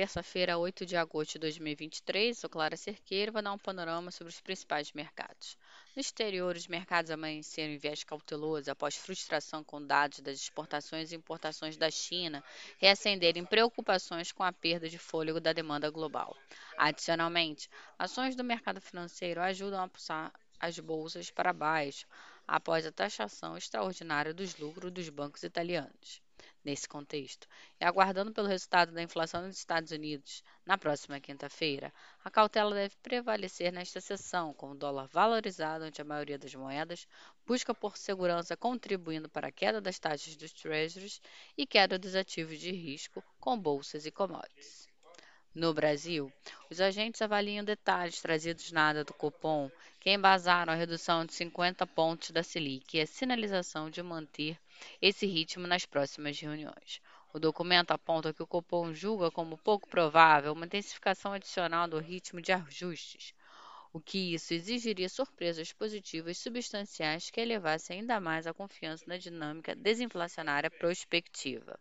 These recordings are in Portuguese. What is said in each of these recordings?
Terça-feira, 8 de agosto de 2023, sou Clara Cerqueira e vou dar um panorama sobre os principais mercados. No exterior, os mercados amanheceram em viés cauteloso após frustração com dados das exportações e importações da China reacenderem preocupações com a perda de fôlego da demanda global. Adicionalmente, ações do mercado financeiro ajudam a puxar as bolsas para baixo após a taxação extraordinária dos lucros dos bancos italianos nesse contexto. E aguardando pelo resultado da inflação nos Estados Unidos na próxima quinta-feira, a cautela deve prevalecer nesta sessão, com o dólar valorizado ante a maioria das moedas, busca por segurança contribuindo para a queda das taxas dos treasuries e queda dos ativos de risco com bolsas e commodities. No Brasil, os agentes avaliam detalhes trazidos na ata do Copom que embasaram a redução de 50 pontos da Selic e a sinalização de manter esse ritmo nas próximas reuniões. O documento aponta que o Copom julga como pouco provável uma intensificação adicional do ritmo de ajustes, o que isso exigiria surpresas positivas substanciais que elevassem ainda mais a confiança na dinâmica desinflacionária prospectiva.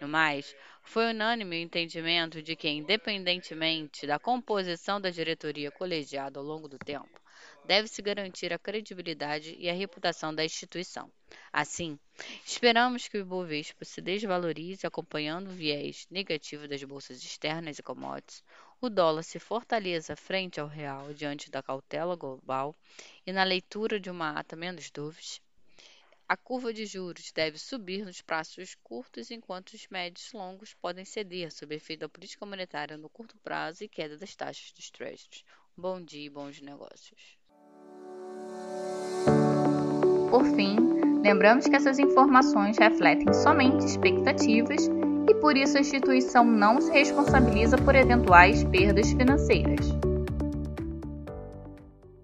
No mais, foi unânime o entendimento de que, independentemente da composição da diretoria colegiada ao longo do tempo, deve-se garantir a credibilidade e a reputação da instituição. Assim, esperamos que o Ibovespa se desvalorize acompanhando o viés negativo das bolsas externas e commodities, o dólar se fortaleça frente ao real diante da cautela global e na leitura de uma ata menos dúvidas, a curva de juros deve subir nos prazos curtos, enquanto os médios longos podem ceder sob efeito da política monetária no curto prazo e queda das taxas dos treasuries. Bom dia e bons negócios. Por fim, lembramos que essas informações refletem somente expectativas e por isso a instituição não se responsabiliza por eventuais perdas financeiras.